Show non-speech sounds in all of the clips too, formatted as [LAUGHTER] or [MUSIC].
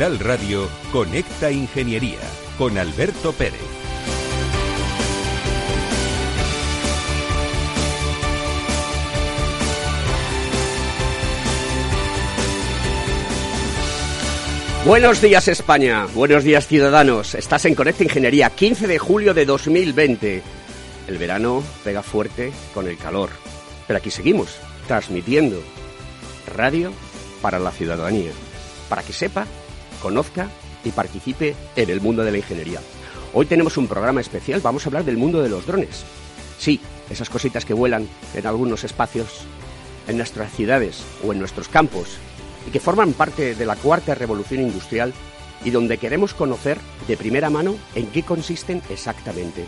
Radio, Conecta Ingeniería con Alberto Pérez. Buenos días España, buenos días ciudadanos. Estás en Conecta Ingeniería, 15 de julio de 2020. El verano pega fuerte con el calor, pero aquí seguimos, transmitiendo radio para la ciudadanía para que sepa, conozca y participe en el mundo de la ingeniería. Hoy tenemos un programa especial, vamos a hablar del mundo de los drones. Sí, esas cositas que vuelan en algunos espacios, en nuestras ciudades o en nuestros campos, y que forman parte de la cuarta revolución industrial y donde queremos conocer de primera mano en qué consisten exactamente.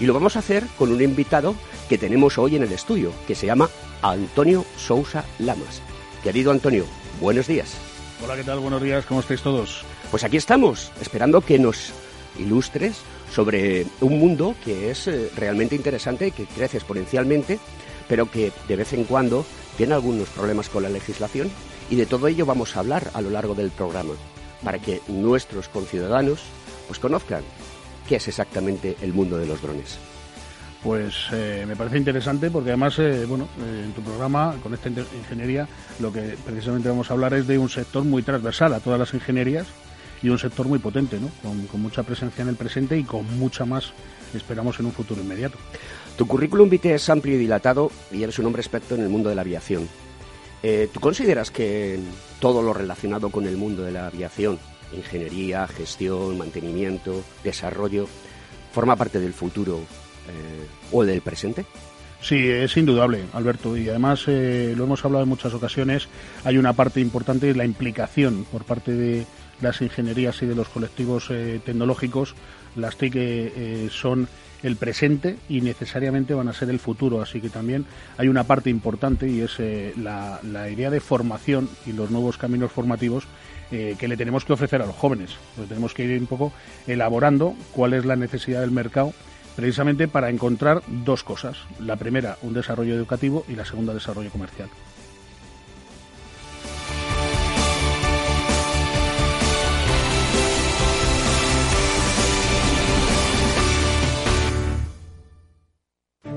Y lo vamos a hacer con un invitado que tenemos hoy en el estudio, que se llama Antonio Sousa Lamas. Querido Antonio, buenos días. Hola, ¿qué tal? Buenos días, ¿cómo estáis todos? Pues aquí estamos, esperando que nos ilustres sobre un mundo que es eh, realmente interesante, que crece exponencialmente, pero que de vez en cuando tiene algunos problemas con la legislación y de todo ello vamos a hablar a lo largo del programa, para que nuestros conciudadanos pues conozcan qué es exactamente el mundo de los drones. Pues eh, me parece interesante porque además, eh, bueno, eh, en tu programa, con esta ingeniería, lo que precisamente vamos a hablar es de un sector muy transversal a todas las ingenierías y un sector muy potente, ¿no? Con, mucha presencia en el presente y con mucha más, esperamos, en un futuro inmediato. Tu currículum vitae es amplio y dilatado y eres un hombre experto en el mundo de la aviación. ¿Tú consideras que todo lo relacionado con el mundo de la aviación, ingeniería, gestión, mantenimiento, desarrollo, forma parte del futuro o del presente? Sí, es indudable, Alberto, y además eh, lo hemos hablado en muchas ocasiones, hay una parte importante, la implicación por parte de las ingenierías y de los colectivos eh, tecnológicos, las TIC son el presente y necesariamente van a ser el futuro, así que también hay una parte importante y es la, la, idea de formación y los nuevos caminos formativos que le tenemos que ofrecer a los jóvenes. Pues tenemos que ir un poco elaborando cuál es la necesidad del mercado precisamente para encontrar dos cosas. La primera, un desarrollo educativo y la segunda, desarrollo comercial.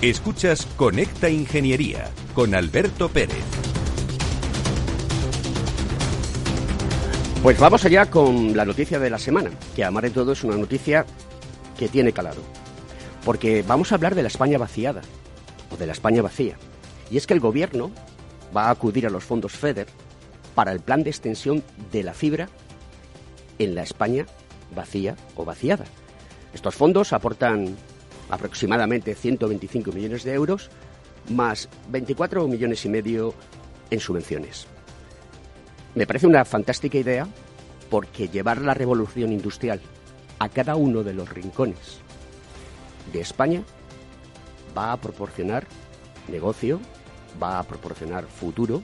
Escuchas Conecta Ingeniería con Alberto Pérez. Pues vamos allá con la noticia de la semana, que a de todo es una noticia que tiene calado. Porque vamos a hablar de la España vaciada, o de la España vacía. Y es que el gobierno va a acudir a los fondos FEDER para el plan de extensión de la fibra en la España vacía o vaciada. Estos fondos aportan aproximadamente 125 millones de euros, más 24 millones y medio en subvenciones. Me parece una fantástica idea porque llevar la revolución industrial a cada uno de los rincones de España va a proporcionar negocio, va a proporcionar futuro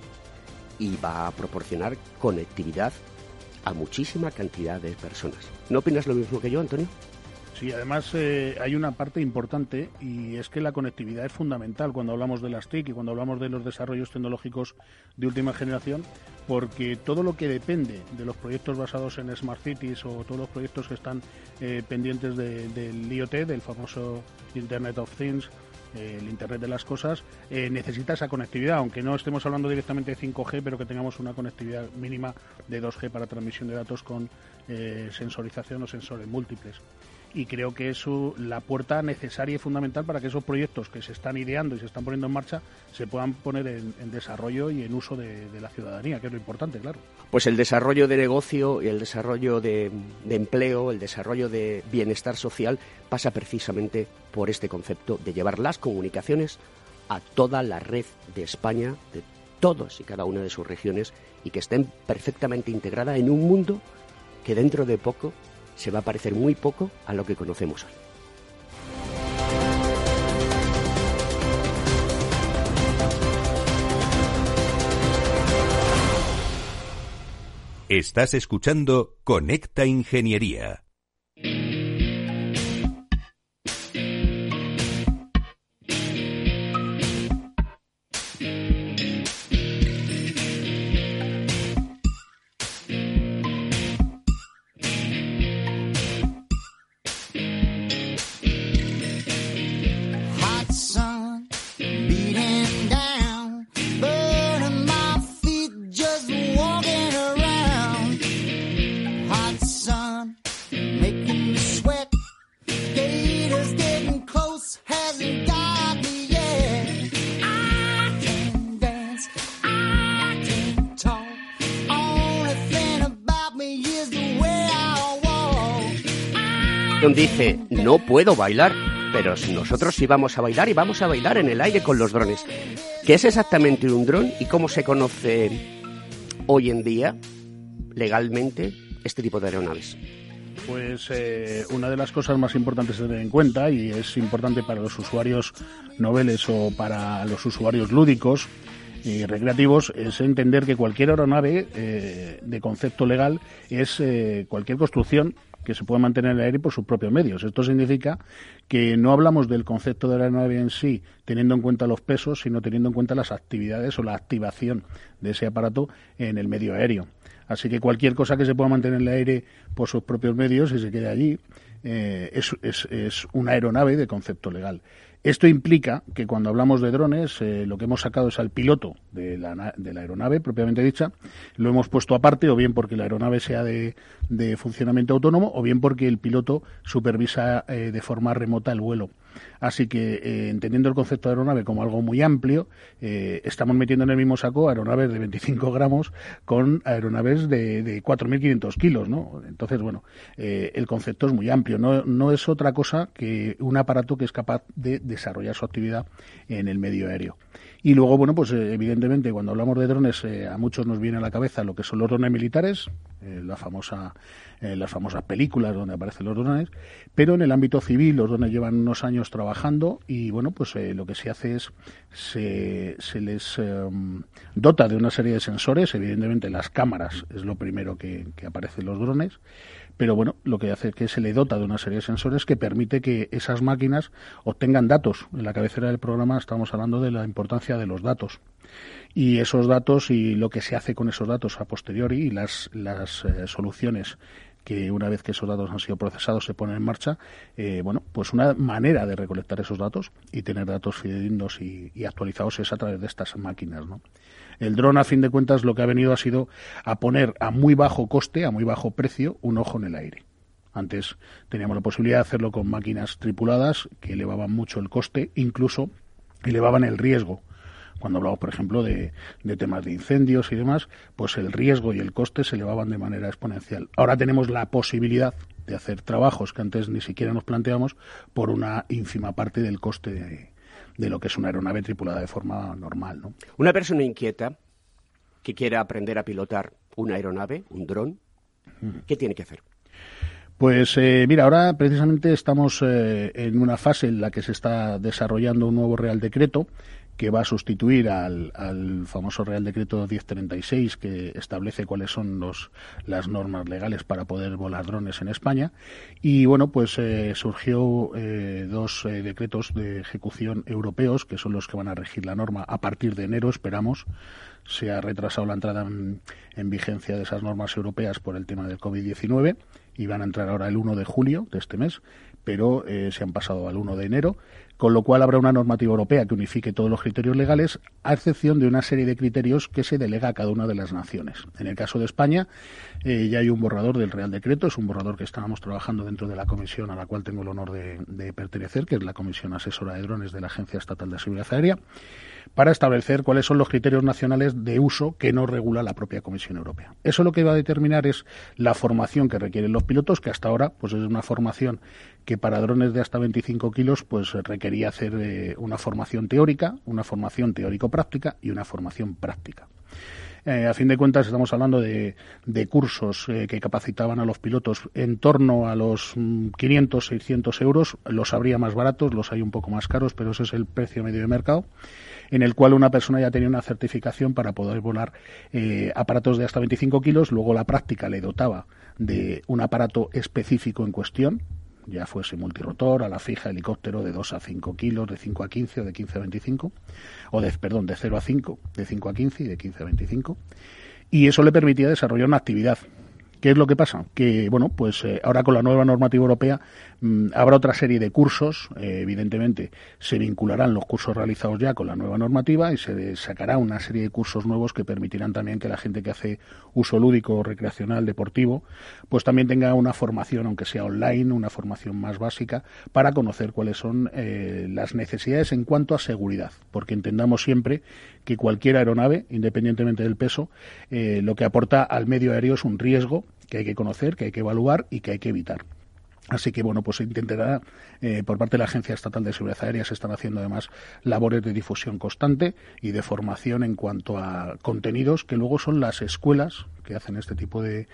y va a proporcionar conectividad a muchísima cantidad de personas. ¿No opinas lo mismo que yo, Antonio? Sí, además eh, hay una parte importante y es que la conectividad es fundamental cuando hablamos de las TIC y cuando hablamos de los desarrollos tecnológicos de última generación, porque todo lo que depende de los proyectos basados en Smart Cities o todos los proyectos que están eh, pendientes del IoT, del famoso Internet of Things, eh, el Internet de las Cosas, necesita esa conectividad, aunque no estemos hablando directamente de 5G, pero que tengamos una conectividad mínima de 2G para transmisión de datos con sensorización o sensores múltiples y creo que es la puerta necesaria y fundamental para que esos proyectos que se están ideando y se están poniendo en marcha se puedan poner en, desarrollo y en uso de, la ciudadanía, que es lo importante, claro. Pues el desarrollo de negocio y el desarrollo de, de empleo, el desarrollo de bienestar social pasa precisamente por este concepto de llevar las comunicaciones a toda la red de España, de todas y cada una de sus regiones y que estén perfectamente integrada en un mundo que dentro de poco se va a parecer muy poco a lo que conocemos hoy. Estás escuchando Conecta Ingeniería. Dice, no puedo bailar, pero nosotros sí vamos a bailar y vamos a bailar en el aire con los drones. ¿Qué es exactamente un dron y cómo se conoce hoy en día legalmente este tipo de aeronaves? Pues eh, una de las cosas más importantes a tener en cuenta, y es importante para los usuarios noveles o para los usuarios lúdicos y recreativos, es entender que cualquier aeronave eh, de concepto legal es eh, cualquier construcción que se puede mantener en el aire por sus propios medios. Esto significa que no hablamos del concepto de la aeronave en sí teniendo en cuenta los pesos, sino teniendo en cuenta las actividades o la activación de ese aparato en el medio aéreo. Así que cualquier cosa que se pueda mantener en el aire por sus propios medios y se quede allí eh, es, una aeronave de concepto legal. Esto implica que cuando hablamos de drones, eh, lo que hemos sacado es al piloto de la, de la, aeronave propiamente dicha, lo hemos puesto aparte, o bien porque la aeronave sea de, funcionamiento autónomo, o bien porque el piloto supervisa eh, de forma remota el vuelo. Así que, eh, entendiendo el concepto de aeronave como algo muy amplio, estamos metiendo en el mismo saco aeronaves de 25 gramos con aeronaves de, de 4.500 kilos, ¿no? Entonces, bueno, el concepto es muy amplio. No es otra cosa que un aparato que es capaz de desarrollar su actividad en el medio aéreo. Y luego, bueno, pues eh, evidentemente cuando hablamos de drones eh, a muchos nos viene a la cabeza lo que son los drones militares, eh, la famosa, las famosas películas donde aparecen los drones, pero en el ámbito civil los drones llevan unos años trabajando y bueno, pues lo que se hace es se, se les em, dota de una serie de sensores, evidentemente las cámaras es lo primero que, que aparecen los drones, pero bueno, lo que hace es que se le dota de una serie de sensores que permite que esas máquinas obtengan datos. En la cabecera del programa estamos hablando de la importancia de los datos. Y esos datos y lo que se hace con esos datos a posteriori y las, las eh, soluciones que una vez que esos datos han sido procesados se ponen en marcha, eh, bueno, pues una manera de recolectar esos datos y tener datos fidedignos y, y, actualizados es a través de estas máquinas, ¿no? El dron, a fin de cuentas, lo que ha venido ha sido a poner a muy bajo coste, a muy bajo precio, un ojo en el aire. Antes teníamos la posibilidad de hacerlo con máquinas tripuladas que elevaban mucho el coste, incluso elevaban el riesgo. Cuando hablamos, por ejemplo, de, temas de incendios y demás, pues el riesgo y el coste se elevaban de manera exponencial. Ahora tenemos la posibilidad de hacer trabajos que antes ni siquiera nos planteamos por una ínfima parte del coste de, de lo que es una aeronave tripulada de forma normal. ¿no? Una persona inquieta que quiera aprender a pilotar una aeronave, un dron, ¿qué tiene que hacer? Pues eh, mira, ahora precisamente estamos eh, en una fase en la que se está desarrollando un nuevo Real Decreto que va a sustituir al, famoso Real Decreto 1036 que establece cuáles son los, las normas legales para poder volar drones en España. Y bueno, pues eh, surgió eh, dos eh, decretos de ejecución europeos que son los que van a regir la norma a partir de enero, esperamos. Se ha retrasado la entrada en, en vigencia de esas normas europeas por el tema del COVID-19 y van a entrar ahora el 1 de julio de este mes, pero se han pasado al 1 de enero con lo cual habrá una normativa europea que unifique todos los criterios legales, a excepción de una serie de criterios que se delega a cada una de las naciones. En el caso de España, eh, ya hay un borrador del Real Decreto, es un borrador que estábamos trabajando dentro de la comisión a la cual tengo el honor de pertenecer, que es la Comisión Asesora de Drones de la Agencia Estatal de Seguridad Aérea para establecer cuáles son los criterios nacionales de uso que no regula la propia Comisión Europea. Eso lo que va a determinar es la formación que requieren los pilotos, que hasta ahora pues es una formación que para drones de hasta 25 kilos pues requería hacer eh, una formación teórica, una formación teórico-práctica y una formación práctica. Eh, a fin de cuentas, estamos hablando de, cursos eh, que capacitaban a los pilotos en torno a los 500, mm, 600 euros. Los habría más baratos, los hay un poco más caros, pero ese es el precio medio de mercado en el cual una persona ya tenía una certificación para poder volar eh, aparatos de hasta 25 kilos, luego la práctica le dotaba de un aparato específico en cuestión, ya fuese multirotor, a la fija, helicóptero de 2 a 5 kilos, de 5 a 15 o de 15 a 25, o de, perdón, de 0 a 5, de 5 a 15 y de 15 a 25. Y eso le permitía desarrollar una actividad ¿Qué es lo que pasa? Que, bueno, pues eh, ahora con la nueva normativa europea habrá otra serie de cursos, eh, evidentemente se vincularán los cursos realizados ya con la nueva normativa y se sacará una serie de cursos nuevos que permitirán también que la gente que hace uso lúdico, recreacional, deportivo, pues también tenga una formación, aunque sea online, una formación más básica, para conocer cuáles son eh, las necesidades en cuanto a seguridad, porque entendamos siempre que cualquier aeronave, independientemente del peso, lo que aporta al medio aéreo es un riesgo que hay que conocer, que hay que evaluar y que hay que evitar. Así que bueno, pues se intentará eh, por parte de la Agencia Estatal de Seguridad Aérea se están haciendo además labores de difusión constante y de formación en cuanto a contenidos que luego son las escuelas que hacen este tipo de,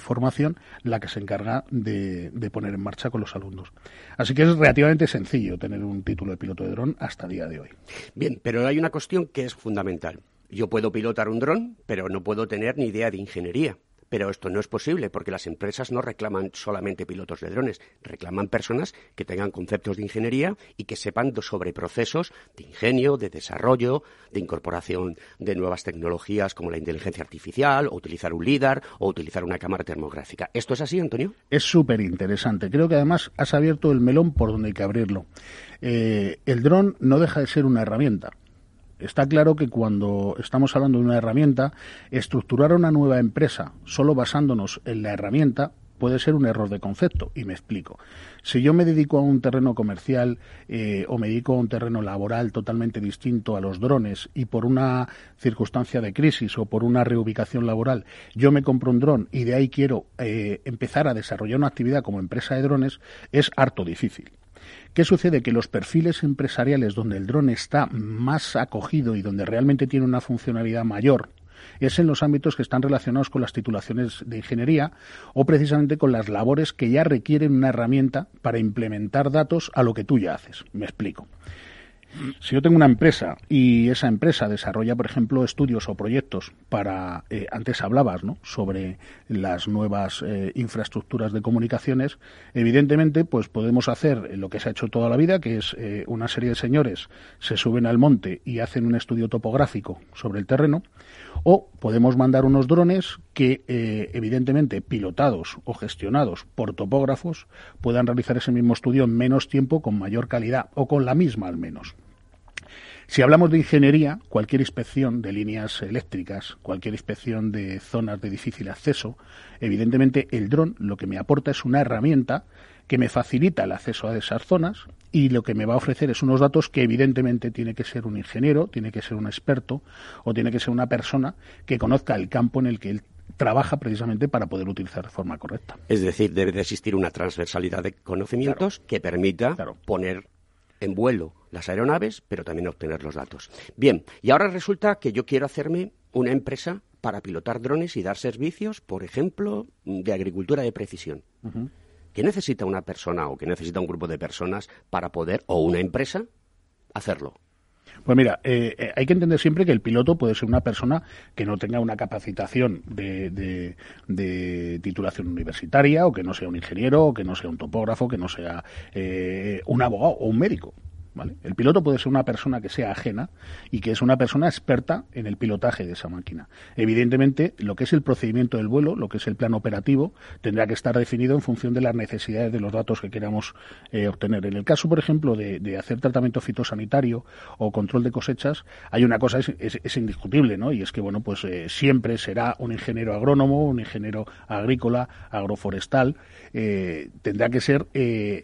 formación la que se encarga de, de, poner en marcha con los alumnos. Así que es relativamente sencillo tener un título de piloto de dron hasta el día de hoy. Bien, pero hay una cuestión que es fundamental. Yo puedo pilotar un dron, pero no puedo tener ni idea de ingeniería Pero esto no es posible porque las empresas no reclaman solamente pilotos de drones, reclaman personas que tengan conceptos de ingeniería y que sepan sobre procesos de ingenio, de desarrollo, de incorporación de nuevas tecnologías como la inteligencia artificial, o utilizar un LIDAR, o utilizar una cámara termográfica. ¿Esto es así, Antonio? Es súper interesante. Creo que además has abierto el melón por donde hay que abrirlo. Eh, el dron no deja de ser una herramienta Está claro que cuando estamos hablando de una herramienta, estructurar una nueva empresa solo basándonos en la herramienta puede ser un error de concepto. Y me explico. Si yo me dedico a un terreno comercial eh, o me dedico a un terreno laboral totalmente distinto a los drones y por una circunstancia de crisis o por una reubicación laboral yo me compro un dron y de ahí quiero eh, empezar a desarrollar una actividad como empresa de drones, es harto difícil. ¿Qué sucede? Que los perfiles empresariales donde el dron está más acogido y donde realmente tiene una funcionalidad mayor es en los ámbitos que están relacionados con las titulaciones de ingeniería o precisamente con las labores que ya requieren una herramienta para implementar datos a lo que tú ya haces. Me explico. Si yo tengo una empresa y esa empresa desarrolla, por ejemplo, estudios o proyectos para, eh, antes hablabas, ¿no? Sobre las nuevas eh, infraestructuras de comunicaciones, evidentemente, pues podemos hacer lo que se ha hecho toda la vida, que es eh, una serie de señores se suben al monte y hacen un estudio topográfico sobre el terreno, o podemos mandar unos drones que, evidentemente, pilotados o gestionados por topógrafos, puedan realizar ese mismo estudio en menos tiempo, con mayor calidad o con la misma al menos. Si hablamos de ingeniería, cualquier inspección de líneas eléctricas, cualquier inspección de zonas de difícil acceso, evidentemente el dron lo que me aporta es una herramienta que me facilita el acceso a esas zonas y lo que me va a ofrecer es unos datos que evidentemente tiene que ser un ingeniero, tiene que ser un experto o tiene que ser una persona que conozca el campo en el que él trabaja precisamente para poder utilizar de forma correcta. Es decir, debe de existir una transversalidad de conocimientos que permita poner en vuelo las aeronaves, pero también obtener los datos. Bien, y ahora resulta que yo quiero hacerme una empresa para pilotar drones y dar servicios, por ejemplo, de agricultura de precisión. ¿Qué necesita una persona o qué necesita un grupo de personas para poder, o una empresa, hacerlo? Pues mira, eh, eh, hay que entender siempre que el piloto puede ser una persona que no tenga una capacitación de, titulación universitaria, o que no sea un ingeniero, o que no sea un topógrafo, que no sea eh, un abogado o un médico. El piloto puede ser una persona que sea ajena y que es una persona experta en el pilotaje de esa máquina. Evidentemente, lo que es el procedimiento del vuelo, lo que es el plan operativo, tendrá que estar definido en función de las necesidades de los datos que queramos eh, obtener. En el caso, por ejemplo, de, hacer tratamiento fitosanitario o control de cosechas, hay una cosa es, es, indiscutible, ¿no? Y es que, bueno, pues eh, siempre será un ingeniero agrónomo, un ingeniero agrícola, agroforestal, eh, tendrá que ser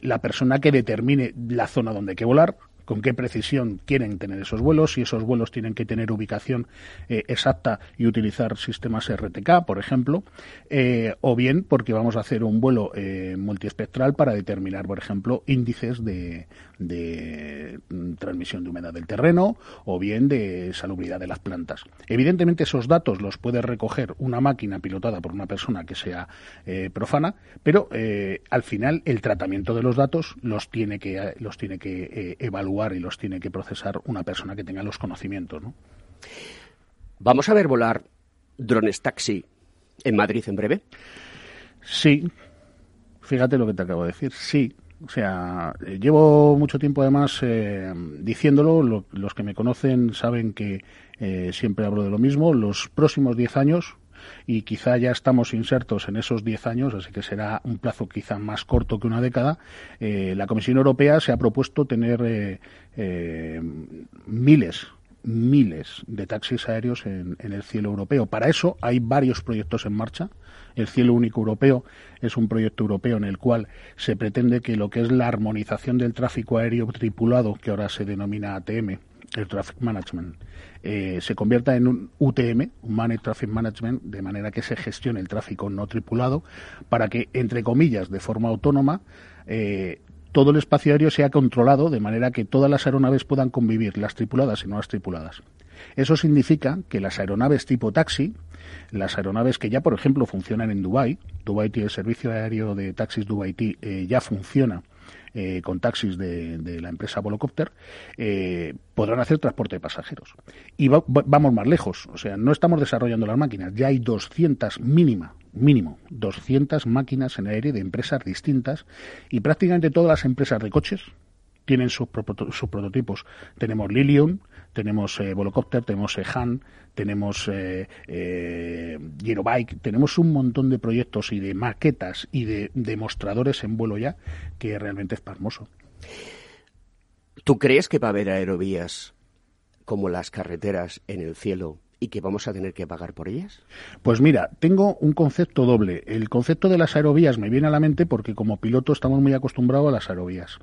la persona que determine la zona donde hay que volar, con qué precisión quieren tener esos vuelos, si esos vuelos tienen que tener ubicación eh, exacta y utilizar sistemas RTK, por ejemplo, eh, o bien porque vamos a hacer un vuelo eh, multiespectral para determinar, por ejemplo, índices de, de mm, transmisión de humedad del terreno o bien de salubridad de las plantas. Evidentemente esos datos los puede recoger una máquina pilotada por una persona que sea profana, pero al final el tratamiento de los datos los tiene que los tiene que evaluar y los tiene que procesar una persona que tenga los conocimientos. ¿no? ¿Vamos a ver volar drones taxi en Madrid en breve? Sí, fíjate lo que te acabo de decir, sí. O sea, eh, llevo mucho tiempo además eh, diciéndolo, los que me conocen saben que eh, siempre hablo de lo mismo, los próximos 10 años y quizá ya estamos insertos en esos 10 años, así que será un plazo quizá más corto que una década. Eh, la Comisión Europea se ha propuesto tener eh, miles miles de taxis aéreos en, el cielo europeo. Para eso hay varios proyectos en marcha. El cielo único europeo es un proyecto europeo en el cual se pretende que lo que es la armonización del tráfico aéreo tripulado, que ahora se denomina ATM, el Traffic Management, eh, se convierta en un UTM, Managed Traffic Management, de manera que se gestione el tráfico no tripulado, para que, entre comillas, de forma autónoma, eh, todo el espacio aéreo sea controlado de manera que todas las aeronaves puedan convivir, las tripuladas y no las tripuladas. Eso significa que las aeronaves tipo taxi, las aeronaves que ya, por ejemplo, funcionan en Dubái, Dubai el servicio aéreo de taxis Dubai eh, ya funciona eh, con taxis de, la empresa Volocopter, eh, podrán hacer transporte de pasajeros. Y vamos más lejos, o sea, no estamos desarrollando las máquinas, ya hay 200 mínima mínimo 200 máquinas en aire de empresas distintas y prácticamente todas las empresas de coches tienen sus, prototipos. Tenemos Lilium, tenemos eh, Volocopter, tenemos Han, tenemos eh, eh tenemos un montón de proyectos y de maquetas y de demostradores en vuelo ya que realmente es pasmoso. ¿Tú crees que va a haber aerovías como las carreteras en el cielo y que vamos a tener que pagar por ellas? Pues mira, tengo un concepto doble. El concepto de las aerovías me viene a la mente porque como piloto estamos muy acostumbrados a las aerovías.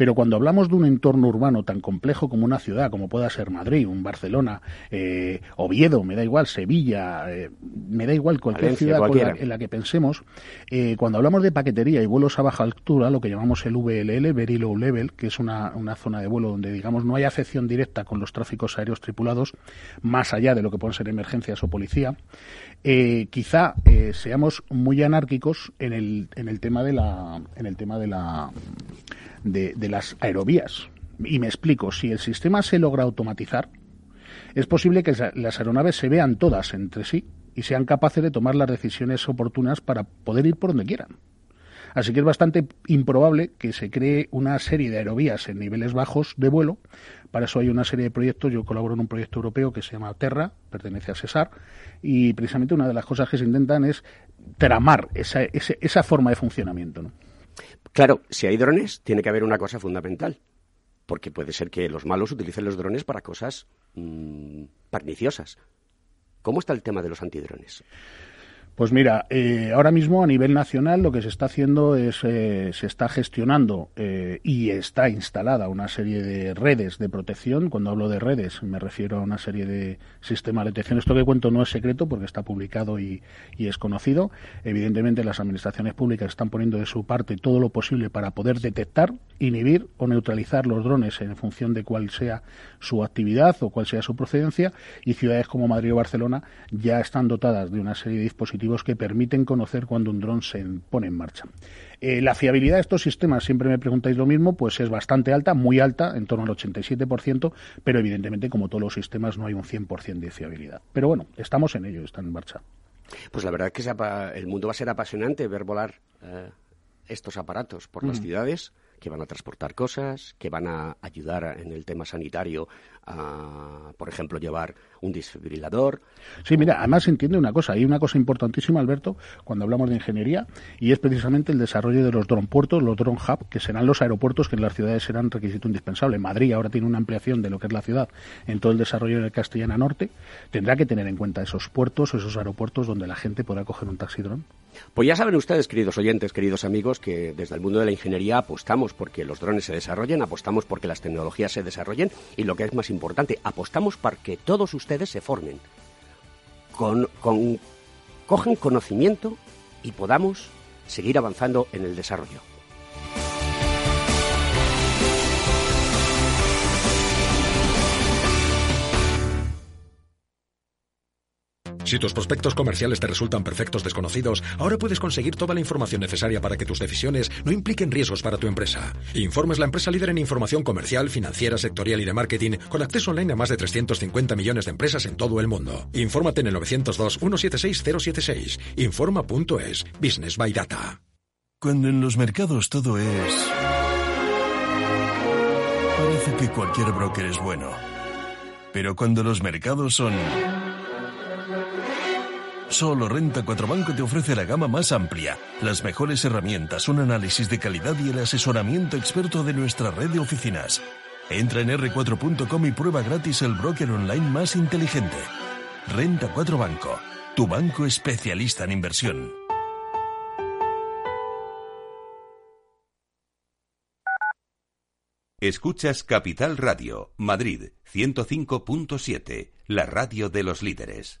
Pero cuando hablamos de un entorno urbano tan complejo como una ciudad, como pueda ser Madrid, un Barcelona, eh, Oviedo, me da igual, Sevilla, eh, me da igual cualquier ciudad en la que pensemos, eh, cuando hablamos de paquetería y vuelos a baja altura, lo que llamamos el VLL, Very Low Level, que es una, una zona de vuelo donde, digamos, no hay afección directa con los tráficos aéreos tripulados, más allá de lo que pueden ser emergencias o policía, quizá seamos muy anárquicos en el, en el tema de la en el tema de la de, las aerovías. Y me explico, si el sistema se logra automatizar, es posible que las aeronaves se vean todas entre sí y sean capaces de tomar las decisiones oportunas para poder ir por donde quieran. Así que es bastante improbable que se cree una serie de aerovías en niveles bajos de vuelo. Para eso hay una serie de proyectos. Yo colaboro en un proyecto europeo que se llama Terra, pertenece a Cesar, y precisamente una de las cosas que se intentan es tramar esa, esa forma de funcionamiento. ¿no? Claro, si hay drones, tiene que haber una cosa fundamental, porque puede ser que los malos utilicen los drones para cosas mm, perniciosas. ¿Cómo está el tema de los antidrones? Pues mira, eh, ahora mismo a nivel nacional lo que se está haciendo es, eh, se está gestionando eh, y está instalada una serie de redes de protección. Cuando hablo de redes me refiero a una serie de sistemas de detección. Esto que cuento no es secreto porque está publicado y, y, es conocido. Evidentemente las administraciones públicas están poniendo de su parte todo lo posible para poder detectar, inhibir o neutralizar los drones en función de cuál sea su actividad o cuál sea su procedencia. Y ciudades como Madrid o Barcelona ya están dotadas de una serie de dispositivos que permiten conocer cuando un dron se pone en marcha. Eh, la fiabilidad de estos sistemas, siempre me preguntáis lo mismo, pues es bastante alta, muy alta, en torno al 87%, pero evidentemente, como todos los sistemas, no hay un 100% de fiabilidad. Pero bueno, estamos en ello, están en marcha. Pues la verdad es que el mundo va a ser apasionante ver volar eh, estos aparatos por las mm. ciudades que van a transportar cosas, que van a ayudar en el tema sanitario a, por ejemplo, llevar un desfibrilador. Sí, mira, además entiende una cosa, hay una cosa importantísima, Alberto, cuando hablamos de ingeniería, y es precisamente el desarrollo de los drone puertos, los drone hub, que serán los aeropuertos que en las ciudades serán requisito indispensable. Madrid ahora tiene una ampliación de lo que es la ciudad en todo el desarrollo de Castellana Norte, tendrá que tener en cuenta esos puertos, esos aeropuertos donde la gente podrá coger un taxi drone. Pues ya saben ustedes, queridos oyentes, queridos amigos, que desde el mundo de la ingeniería apostamos porque los drones se desarrollen, apostamos porque las tecnologías se desarrollen y lo que es más importante, apostamos para que todos ustedes se formen, con, con, conocimiento y podamos seguir avanzando en el desarrollo. Si tus prospectos comerciales te resultan perfectos desconocidos, ahora puedes conseguir toda la información necesaria para que tus decisiones no impliquen riesgos para tu empresa. Informes la empresa líder en información comercial, financiera, sectorial y de marketing, con acceso online a más de 350 millones de empresas en todo el mundo. Infórmate en el 902-176-076. Informa.es. Business by Data. Cuando en los mercados todo es... Parece que cualquier broker es bueno. Pero cuando los mercados son Solo Renta 4 Banco te ofrece la gama más amplia, las mejores herramientas, un análisis de calidad y el asesoramiento experto de nuestra red de oficinas. Entra en r4.com y prueba gratis el broker online más inteligente. Renta 4 Banco, tu banco especialista en inversión. Escuchas Capital Radio, Madrid 105.7, la radio de los líderes.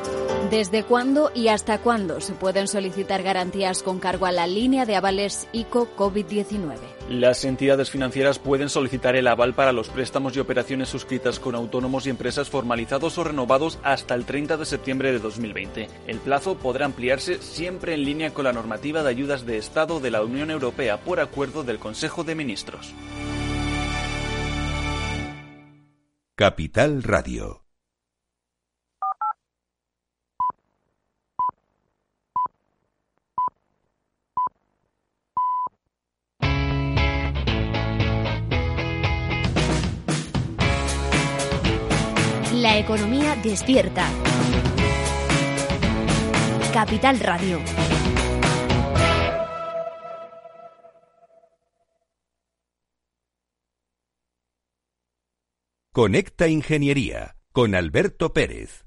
¿Desde cuándo y hasta cuándo se pueden solicitar garantías con cargo a la línea de avales ICO COVID-19? Las entidades financieras pueden solicitar el aval para los préstamos y operaciones suscritas con autónomos y empresas formalizados o renovados hasta el 30 de septiembre de 2020. El plazo podrá ampliarse siempre en línea con la normativa de ayudas de Estado de la Unión Europea por acuerdo del Consejo de Ministros. Capital Radio. La economía despierta. Capital Radio. Conecta Ingeniería con Alberto Pérez.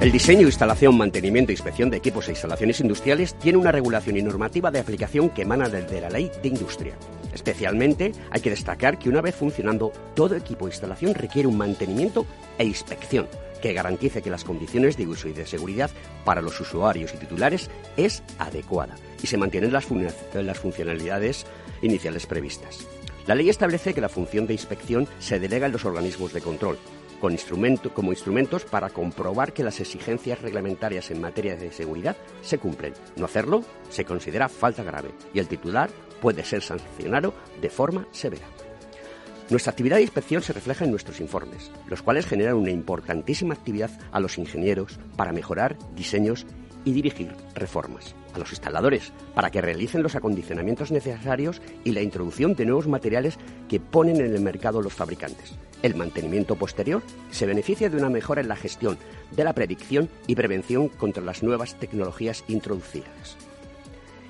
El diseño, instalación, mantenimiento e inspección de equipos e instalaciones industriales tiene una regulación y normativa de aplicación que emana desde la Ley de Industria. Especialmente hay que destacar que una vez funcionando, todo equipo e instalación requiere un mantenimiento e inspección que garantice que las condiciones de uso y de seguridad para los usuarios y titulares es adecuada y se mantienen las, las funcionalidades iniciales previstas. La ley establece que la función de inspección se delega en los organismos de control, con instrumento, como instrumentos para comprobar que las exigencias reglamentarias en materia de seguridad se cumplen. No hacerlo se considera falta grave y el titular puede ser sancionado de forma severa. Nuestra actividad de inspección se refleja en nuestros informes, los cuales generan una importantísima actividad a los ingenieros para mejorar diseños y dirigir reformas, a los instaladores para que realicen los acondicionamientos necesarios y la introducción de nuevos materiales que ponen en el mercado los fabricantes. El mantenimiento posterior se beneficia de una mejora en la gestión de la predicción y prevención contra las nuevas tecnologías introducidas.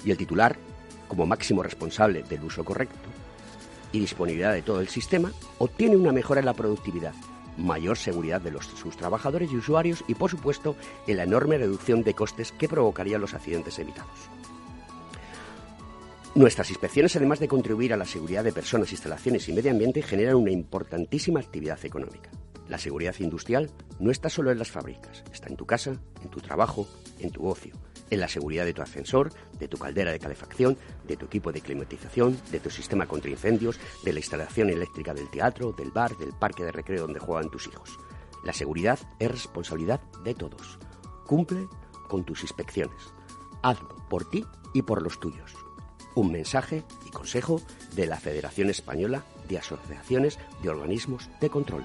Y el titular, como máximo responsable del uso correcto y disponibilidad de todo el sistema, obtiene una mejora en la productividad, mayor seguridad de sus trabajadores y usuarios y, por supuesto, en la enorme reducción de costes que provocarían los accidentes evitados. Nuestras inspecciones, además de contribuir a la seguridad de personas, instalaciones y medio ambiente, generan una importantísima actividad económica. La seguridad industrial no está solo en las fábricas, está en tu casa, en tu trabajo, en tu ocio, en la seguridad de tu ascensor, de tu caldera de calefacción, de tu equipo de climatización, de tu sistema contra incendios, de la instalación eléctrica del teatro, del bar, del parque de recreo donde juegan tus hijos. La seguridad es responsabilidad de todos. Cumple con tus inspecciones. Hazlo por ti y por los tuyos. Un mensaje y consejo de la Federación Española de Asociaciones de Organismos de Control.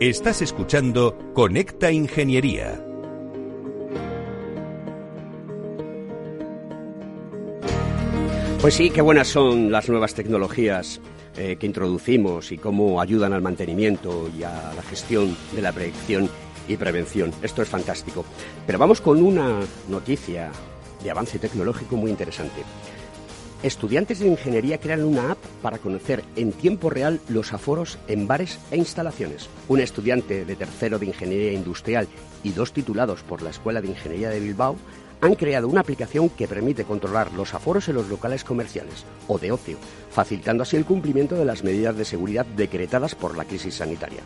Estás escuchando Conecta Ingeniería. Pues sí, qué buenas son las nuevas tecnologías eh, que introducimos y cómo ayudan al mantenimiento y a la gestión de la predicción y prevención. Esto es fantástico. Pero vamos con una noticia de avance tecnológico muy interesante. Estudiantes de ingeniería crean una app para conocer en tiempo real los aforos en bares e instalaciones. Un estudiante de tercero de ingeniería industrial y dos titulados por la Escuela de Ingeniería de Bilbao han creado una aplicación que permite controlar los aforos en los locales comerciales o de ocio, facilitando así el cumplimiento de las medidas de seguridad decretadas por la crisis sanitaria.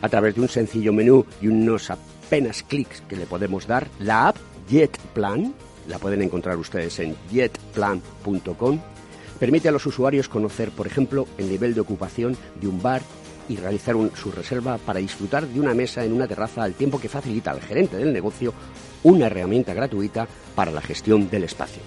A través de un sencillo menú y unos apenas clics que le podemos dar, la app JetPlan la pueden encontrar ustedes en jetplan.com, permite a los usuarios conocer, por ejemplo, el nivel de ocupación de un bar y realizar su reserva para disfrutar de una mesa en una terraza al tiempo que facilita al gerente del negocio una herramienta gratuita para la gestión del espacio.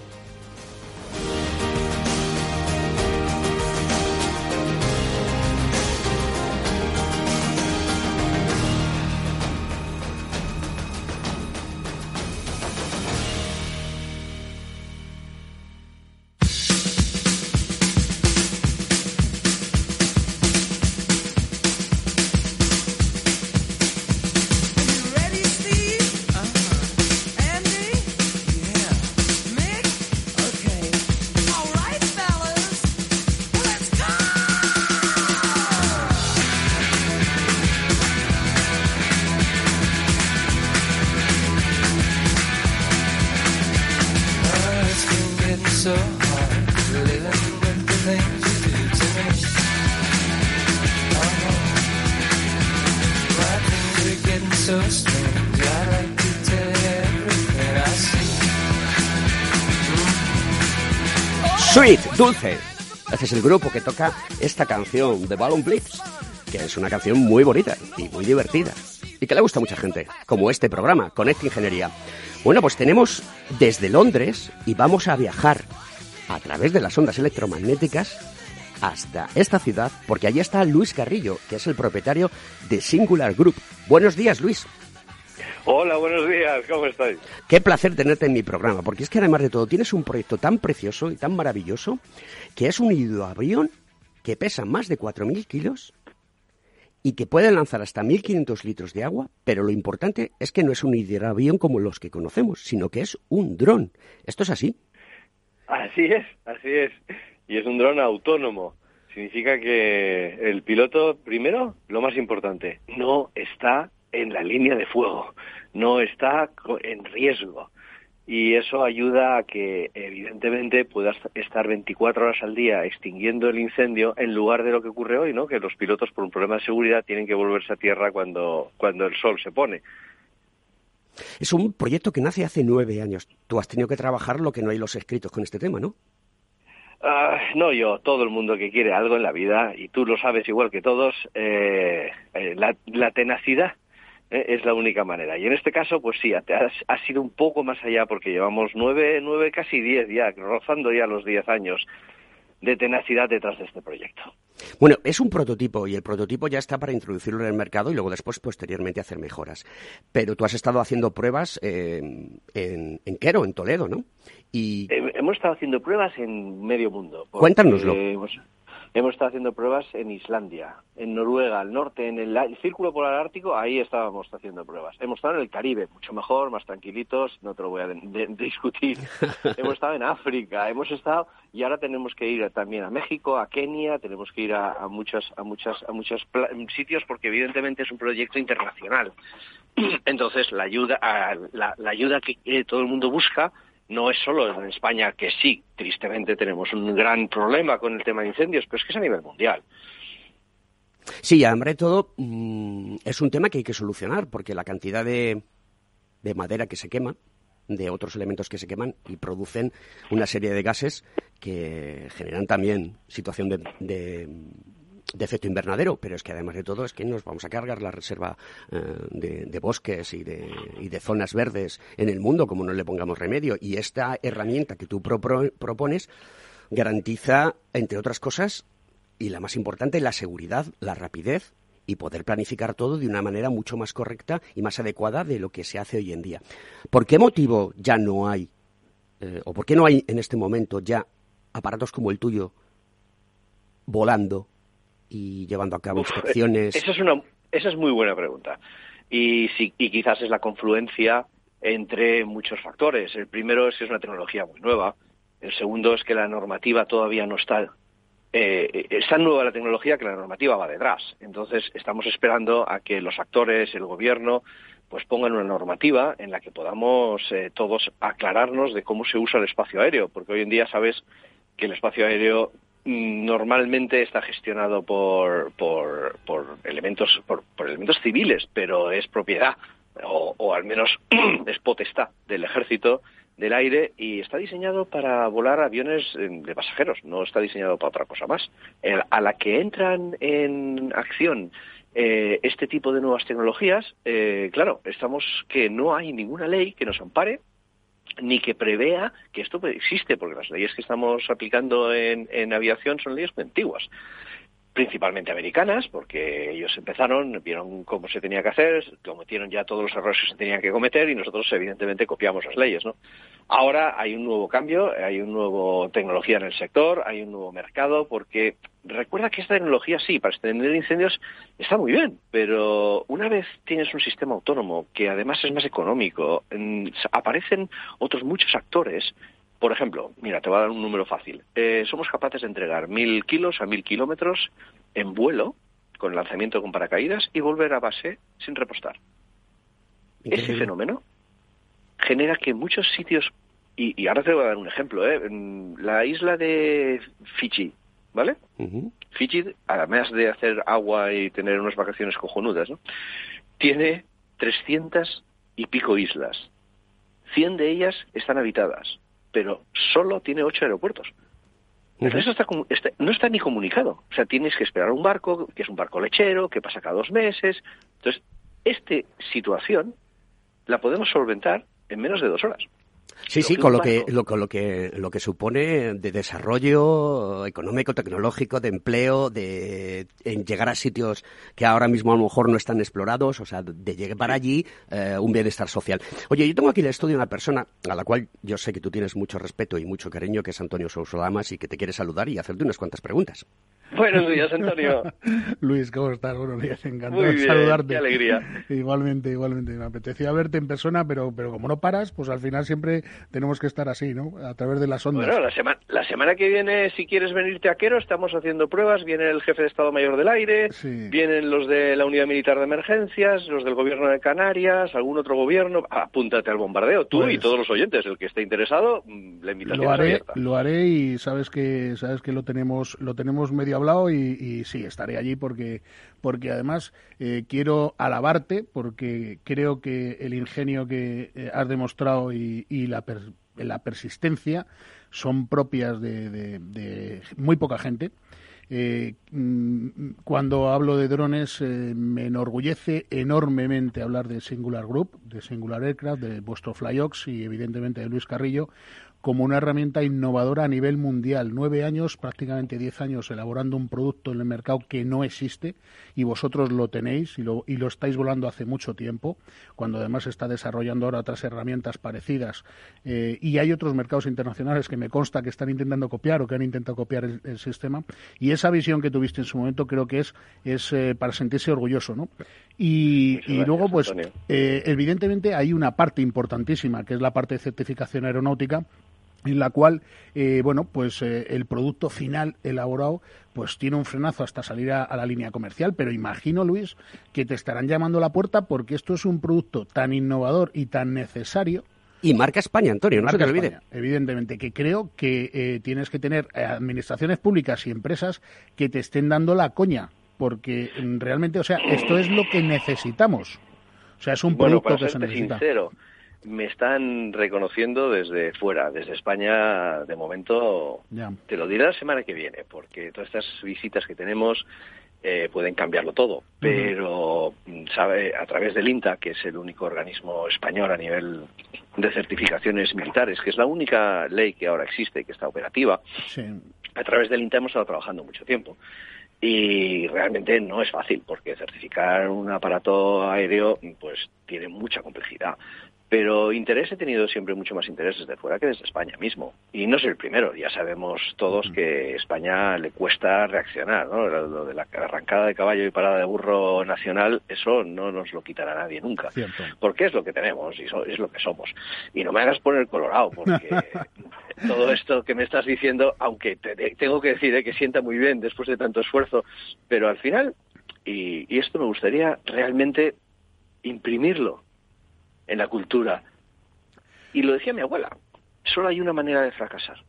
Dulce. Ese es el grupo que toca esta canción de Balloon Blitz, que es una canción muy bonita y muy divertida y que le gusta a mucha gente, como este programa, Connect Ingeniería. Bueno, pues tenemos desde Londres y vamos a viajar a través de las ondas electromagnéticas hasta esta ciudad, porque allí está Luis Carrillo, que es el propietario de Singular Group. Buenos días, Luis. Hola, buenos días, ¿cómo estáis? Qué placer tenerte en mi programa, porque es que además de todo tienes un proyecto tan precioso y tan maravilloso que es un hidroavión que pesa más de 4.000 kilos y que puede lanzar hasta 1.500 litros de agua, pero lo importante es que no es un hidroavión como los que conocemos, sino que es un dron. ¿Esto es así? Así es, así es. Y es un dron autónomo. Significa que el piloto, primero, lo más importante, no está en la línea de fuego, no está en riesgo. Y eso ayuda a que, evidentemente, puedas estar 24 horas al día extinguiendo el incendio en lugar de lo que ocurre hoy, ¿no? Que los pilotos, por un problema de seguridad, tienen que volverse a tierra cuando, cuando el sol se pone. Es un proyecto que nace hace nueve años. Tú has tenido que trabajar lo que no hay los escritos con este tema, ¿no? Uh, no yo, todo el mundo que quiere algo en la vida, y tú lo sabes igual que todos, eh, eh, la, la, tenacidad ¿eh? es la única manera. Y en este caso, pues sí, ha, sido un poco más allá porque llevamos nueve, nueve, casi diez ya, rozando ya los diez años de tenacidad detrás de este proyecto. Bueno, es un prototipo y el prototipo ya está para introducirlo en el mercado y luego después posteriormente hacer mejoras. Pero tú has estado haciendo pruebas eh, en, en Quero, en Toledo, ¿no? Y... Hemos estado haciendo pruebas en medio mundo. Cuéntanoslo. Hemos, hemos estado haciendo pruebas en Islandia, en Noruega, al norte, en el, el, Círculo Polar Ártico, ahí estábamos haciendo pruebas. Hemos estado en el Caribe, mucho mejor, más tranquilitos, no te lo voy a de, de, [LAUGHS] discutir. [LAUGHS] hemos estado en África, hemos estado y ahora tenemos que ir también a México, a Kenia, tenemos que ir a, a muchos, a muchas, a muchos sitios porque evidentemente es un proyecto internacional. [CLEARS THROAT] Entonces la ayuda, la, la ayuda que eh, todo el mundo busca no es solo en España, que sí, tristemente tenemos un gran problema con el tema de incendios, pero es que es a nivel mundial. Sí, hambre todo mmm, es un tema que hay que solucionar, porque la cantidad de, de madera que se quema, de otros elementos que se queman y producen una serie de gases que generan también situación de, de de efecto invernadero, pero es que además de todo es que nos vamos a cargar la reserva eh, de, bosques y de, y de, zonas verdes en el mundo como no le pongamos remedio. Y esta herramienta que tú pro, pro, propones garantiza, entre otras cosas, y la más importante, la seguridad, la rapidez y poder planificar todo de una manera mucho más correcta y más adecuada de lo que se hace hoy en día. ¿Por qué motivo ya no hay, eh, o por qué no hay en este momento ya aparatos como el tuyo volando y llevando a cabo inspecciones? Esa es, una, esa es muy buena pregunta. Y, y quizás es la confluencia entre muchos factores. El primero es que es una tecnología muy nueva. El segundo es que la normativa todavía no está eh, es tan nueva la tecnología que la normativa va detrás. Entonces, estamos esperando a que los actores, el gobierno, pues pongan una normativa en la que podamos eh, todos aclararnos de cómo se usa el espacio aéreo, porque hoy en día sabes que el espacio aéreo normalmente está gestionado por, por, por elementos por, elementos civiles, pero es propiedad o, o al menos [CLEARS THROAT] es potestad del ejército del aire y está diseñado para volar aviones eh, de pasajeros, no está diseñado para otra cosa más. a la que entran en acción eh, este tipo de nuevas tecnologías, eh, claro, estamos que no hay ninguna ley que nos ampare ni que prevea que esto existe, porque las leyes que estamos aplicando en, aviación son leyes muy antiguas principalmente americanas, porque ellos empezaron, vieron cómo se tenía que hacer, cometieron ya todos los errores que se tenían que cometer y nosotros evidentemente copiamos las leyes. Ahora hay un nuevo cambio, hay una nueva tecnología en el sector, hay un nuevo mercado, porque recuerda que esta tecnología sí, para extender incendios está muy bien, pero una vez tienes un sistema autónomo que además es más económico, aparecen otros muchos actores por ejemplo, mira, te voy a dar un número fácil. Eh, somos capaces de entregar mil kilos a mil kilómetros en vuelo, con lanzamiento con paracaídas, y volver a base sin repostar. Ese fenómeno genera que muchos sitios, y, ahora te voy a dar un ejemplo, ¿eh? la isla de Fiji, ¿vale? Fiji, además de hacer agua y tener unas vacaciones cojonudas, ¿no? tiene 300 y pico islas. 100 de ellas están habitadas pero solo tiene ocho aeropuertos. Pero eso está, no está ni comunicado. O sea, tienes que esperar un barco, que es un barco lechero, que pasa cada dos meses. Entonces, esta situación la podemos solventar en menos de dos horas. Sí, sí, con lo que, lo, con lo que lo que supone de desarrollo económico, tecnológico, de empleo, de en llegar a sitios que ahora mismo a lo mejor no están explorados, o sea, de llegar allí eh, un bienestar social. Oye, yo tengo aquí el estudio de una persona a la cual yo sé que tú tienes mucho respeto y mucho cariño, que es Antonio Sousa Damas, y que te quiere saludar y hacerte unas cuantas preguntas. Buenos días, Antonio. [LAUGHS] Luis, ¿cómo estás? Buenos días, encantado de saludarte. Qué alegría. [LAUGHS] Igualmente, igualmente. Me apetecía verte en persona, pero, pero como no paras, pues al final siempre tenemos que estar así, ¿no? A través de las ondas. Bueno, la, semana la semana que viene, si quieres venirte a Quero, estamos haciendo pruebas. Viene el jefe de Estado Mayor del Aire, vienen los de la Unidad Militar de Emergencias, los del Gobierno de Canarias, algún otro gobierno. Apúntate al bombardeo, tú y pues todos los oyentes. El que esté interesado, mm, la invitación lo haré, abierta. Lo haré y sabes que, sabes que lo tenemos, lo tenemos medio hablado y y sí, estaré allí porque, porque además eh, quiero alabarte porque creo que el ingenio que eh, has demostrado y, la, la persistencia son propias de, muy poca gente. Eh, mm, cuando hablo de drones me enorgullece enormemente hablar de Singular Group, de Singular Aircraft, de vuestro Flyox y evidentemente de Luis Carrillo, como una herramienta innovadora a nivel mundial. Nueve años, prácticamente diez años, elaborando un producto en el mercado que no existe y vosotros lo tenéis y lo, y lo estáis volando hace mucho tiempo, cuando además se está desarrollando ahora otras herramientas parecidas. Eh, y hay otros mercados internacionales que me consta que están intentando copiar o que han intentado copiar el, sistema. Y esa visión que tuviste en su momento creo que es, es eh, para sentirse orgulloso, ¿no? Y, y luego, pues, eh, evidentemente hay una parte importantísima, que es la parte de certificación aeronáutica, en la cual, eh, bueno, pues eh, el producto final elaborado pues tiene un frenazo hasta salir a, la línea comercial, pero imagino, Luis, que te estarán llamando a la puerta porque esto es un producto tan innovador y tan necesario. Y marca España, Antonio, no se te olvide. evidentemente, que creo que eh, tienes que tener administraciones públicas y empresas que te estén dando la coña, porque mm, realmente, o sea, esto es lo que necesitamos. O sea, es un producto que se necesita me están reconociendo desde fuera, desde España, de momento, te lo diré la semana que viene, porque todas estas visitas que tenemos eh, pueden cambiarlo todo, pero sabe a través del INTA, que es el único organismo español a nivel de certificaciones militares, que es la única ley que ahora existe y que está operativa, a través del INTA hemos estado trabajando mucho tiempo. Y realmente no es fácil, porque certificar un aparato aéreo pues tiene mucha complejidad Pero interés he tenido siempre mucho más interés desde fuera que desde España mismo. Y no soy el primero, ya sabemos todos que España le cuesta reaccionar, ¿no? Lo de la arrancada de caballo y parada de burro nacional, eso no nos lo quitará nadie nunca. Porque es lo que tenemos y es lo que somos. Y no me hagas poner colorado, porque [LAUGHS] todo esto que me estás diciendo, aunque tengo que decir ¿eh? que sienta muy bien después de tanto esfuerzo, pero al final, y esto me gustaría realmente imprimirlo en la cultura. Y lo decía mi abuela, solo hay una manera de fracasar.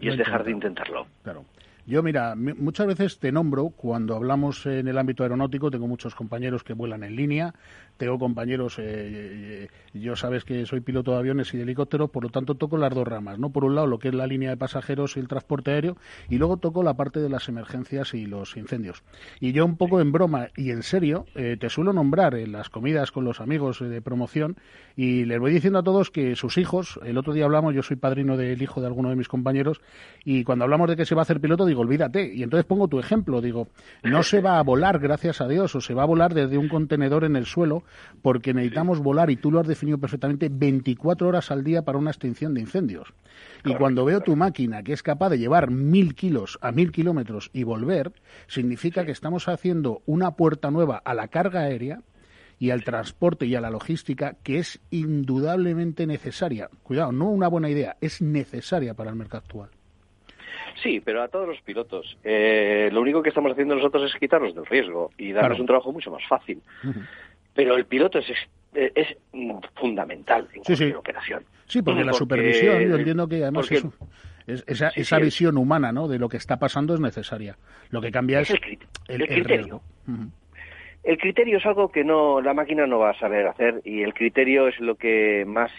Y es dejar de intentarlo. Claro. Yo, mira, muchas veces te nombro cuando hablamos en el ámbito aeronáutico, tengo muchos compañeros que vuelan en línea, tengo compañeros, eh, yo sabes que soy piloto de aviones y de helicópteros, por lo tanto toco las dos ramas, ¿no? Por un lado lo que es la línea de pasajeros y el transporte aéreo, y luego toco la parte de las emergencias y los incendios. Y yo un poco en broma y en serio, eh, te suelo nombrar en las comidas con los amigos de promoción y les voy diciendo a todos que sus hijos, el otro día hablamos, yo soy padrino del hijo de alguno de mis compañeros, y cuando hablamos de que se va a hacer piloto, digo, olvídate. Y entonces pongo tu ejemplo, digo, no se va a volar, gracias a Dios, o se va a volar desde un contenedor en el suelo, porque necesitamos volar, y tú lo has definido perfectamente, 24 horas al día para una extinción de incendios. Y cuando veo tu máquina que es capaz de llevar mil kilos a mil kilómetros y volver, significa que estamos haciendo una puerta nueva a la carga aérea y al transporte y a la logística que es indudablemente necesaria. Cuidado, no una buena idea, es necesaria para el mercado actual. Sí, pero a todos los pilotos. Eh, lo único que estamos haciendo nosotros es quitarnos del riesgo y darles un trabajo mucho más fácil. Pero el piloto es, es, fundamental en cualquier operación. Sí, porque la supervisión, yo entiendo que además esa, esa visión humana ¿no? de lo que está pasando es necesaria. Lo que cambia es, el, criterio. El criterio es algo que no la máquina no va a saber hacer y el criterio es lo que más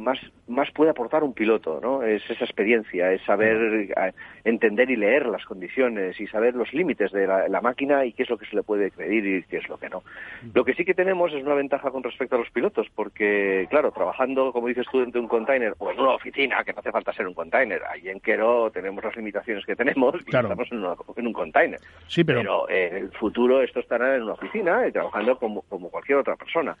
más más puede aportar un piloto, ¿no? Es esa experiencia, es saber entender y leer las condiciones y saber los límites de la, máquina y qué es lo que se le puede pedir y qué es lo que no. Lo que sí que tenemos es una ventaja con respecto a los pilotos porque claro, trabajando como dices tú dentro de un container o en una oficina, que no hace falta ser un container, ahí en Quero tenemos las limitaciones que tenemos y estamos en, un container. Sí, pero, pero en el futuro esto estará en una oficina y trabajando como, como cualquier otra persona.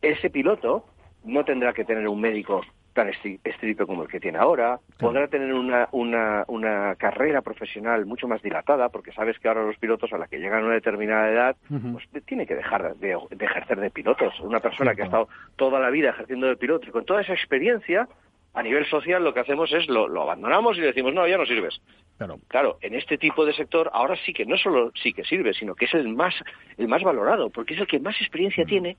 Ese piloto no tendrá que tener un médico tan estricto como el que tiene ahora, podrá tener una, una, una, carrera profesional mucho más dilatada, porque sabes que ahora los pilotos a la que llegan a una determinada edad, pues tiene que dejar de, ejercer de pilotos. Una persona que ha estado toda la vida ejerciendo de piloto y con toda esa experiencia, a nivel social lo que hacemos es lo, lo abandonamos y decimos, no, ya no sirves. Claro. en este tipo de sector ahora sí que no solo sí que sirve, sino que es el más, el más valorado, porque es el que más experiencia tiene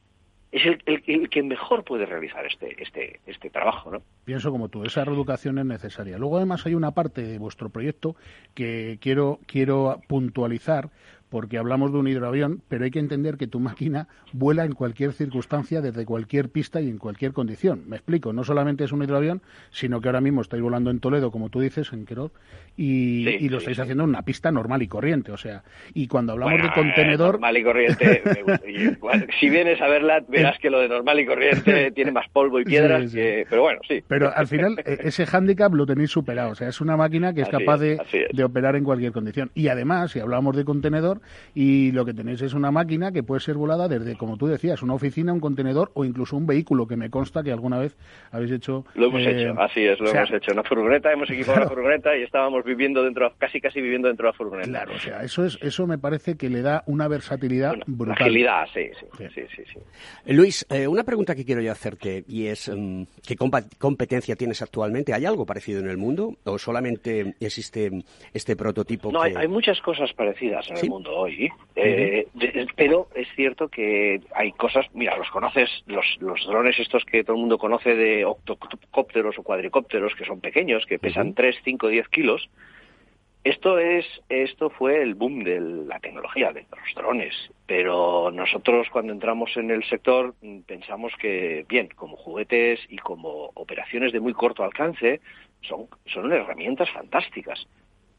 es el, el, que mejor puede realizar este, este, este trabajo. ¿no? Pienso como tú, esa reeducación es necesaria. Luego, además, hay una parte de vuestro proyecto que quiero, quiero puntualizar, porque hablamos de un hidroavión, pero hay que entender que tu máquina vuela en cualquier circunstancia, desde cualquier pista y en cualquier condición. Me explico, no solamente es un hidroavión, sino que ahora mismo estáis volando en Toledo, como tú dices, en Querol, y, lo estáis haciendo en una pista normal y corriente. O sea, y cuando hablamos de contenedor. normal y corriente, [LAUGHS] si vienes a verla, verás que lo de normal y corriente [LAUGHS] tiene más polvo y piedras, pero bueno, sí. Pero al final, e, ese hándicap lo tenéis superado. O sea, es una máquina que es capaz de, de operar en cualquier condición. Y además, si hablamos de contenedor, y lo que tenéis es una máquina que puede ser volada desde, como tú decías, una oficina, un contenedor o incluso un vehículo, que me consta que alguna vez habéis hecho. Lo hemos eh, hecho, así es, lo hemos hecho. Una furgoneta, hemos equipado la furgoneta y estábamos viviendo dentro, casi casi viviendo dentro de la furgoneta. Claro, o sea, eso, es, eso me parece que le da una versatilidad brutal. Agilidad, sí, sí. sí. sí, sí Luis, eh, una pregunta que quiero yo hacerte y es: mm, ¿qué competencia tienes actualmente? ¿Hay algo parecido en el mundo o solamente existe este prototipo? No, hay, muchas cosas parecidas en el mundo hoy. Eh, pero es cierto que hay cosas, mira, los conoces, los, los drones estos que todo el mundo conoce de octocópteros o cuadricópteros, que son pequeños, que pesan 3, 5, 10 kilos. Esto es, esto fue el boom de la tecnología, de los drones. Pero nosotros cuando entramos en el sector pensamos que, bien, como juguetes y como operaciones de muy corto alcance, son, son herramientas fantásticas.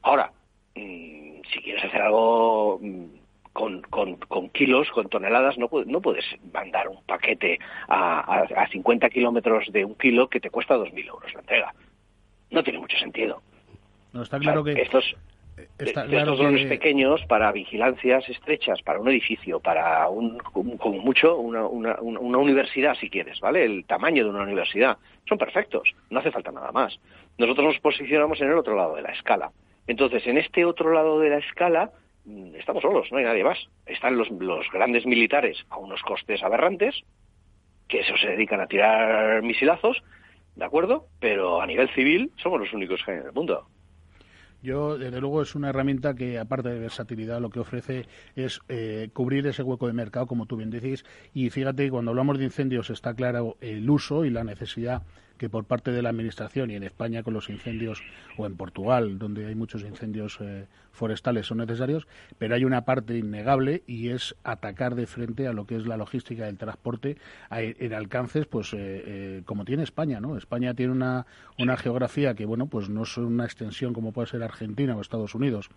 Ahora, mm, si quieres hacer algo mm, con, con, con, kilos, con toneladas, no, no puedes mandar un paquete a, a, 50 kilómetros de un kilo que te cuesta 2.000 euros la entrega. No tiene mucho sentido. No, está claro que... Estos, estos drones pequeños para vigilancias estrechas, para un edificio, para un, como mucho una, una, una, universidad, si quieres, ¿vale? El tamaño de una universidad. Son perfectos, no hace falta nada más. Nosotros nos posicionamos en el otro lado de la escala. Entonces, en este otro lado de la escala, mm, estamos solos, no hay nadie más. Están los, los grandes militares a unos costes aberrantes, que se dedican a tirar misilazos, ¿de acuerdo? Pero a nivel civil somos los únicos que hay en el mundo. Yo, desde luego, es una herramienta que, aparte de versatilidad, lo que ofrece es eh, cubrir ese hueco de mercado, como tú bien decís. Y fíjate, cuando hablamos de incendios está claro el uso y la necesidad que por parte de la Administración y en España con los incendios, o en Portugal, donde hay muchos incendios eh, forestales, son necesarios, pero hay una parte innegable y es atacar de frente a lo que es la logística del transporte en alcances, pues eh, eh, como tiene España, ¿no? España tiene una, una geografía que, bueno, pues no es una extensión como puede ser Argentina o Estados Unidos,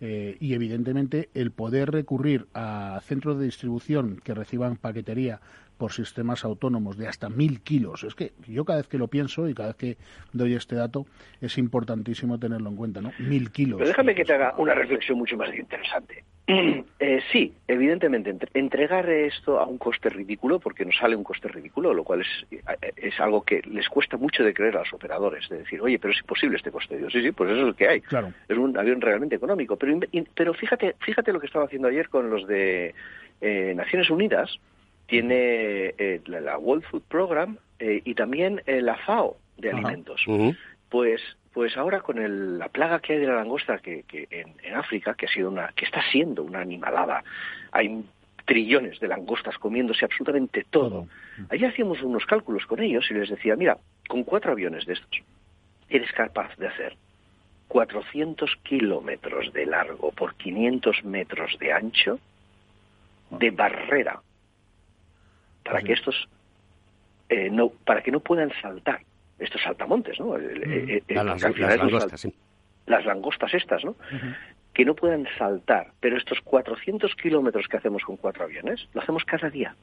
y evidentemente el poder recurrir a centros de distribución que reciban paquetería por sistemas autónomos de hasta mil kilos. Es que yo cada vez que lo pienso y cada vez que doy este dato es importantísimo tenerlo en cuenta, ¿no? Mil kilos. Pero déjame que te haga una reflexión mucho más interesante. [CLEARS THROAT] Eh, sí, evidentemente, entregar esto a un coste ridículo, porque nos sale un coste ridículo, lo cual es, eh, es algo que les cuesta mucho de creer a los operadores, de decir, oye, pero es imposible este coste. Yo, sí, sí, pues eso es lo que hay. Claro. Es un avión realmente económico. Pero, pero fíjate, fíjate lo que estaba haciendo ayer con los de eh, Naciones Unidas, tiene eh, la World Food Program eh, y también eh, la FAO de alimentos. Pues pues ahora con la plaga que hay de la langosta que, que en, África, que ha sido una, que está siendo una animalada, hay trillones de langostas comiéndose absolutamente todo. Allí hacíamos unos cálculos con ellos y les decía, mira, con cuatro aviones de estos, eres capaz de hacer 400 kilómetros de largo por 500 metros de ancho de barrera para que estos eh, no para que no puedan saltar estos saltamontes, ¿no? las, langostas, las langostas estas, ¿no? Que no puedan saltar, pero estos 400 kilómetros que hacemos con cuatro aviones, lo hacemos cada día.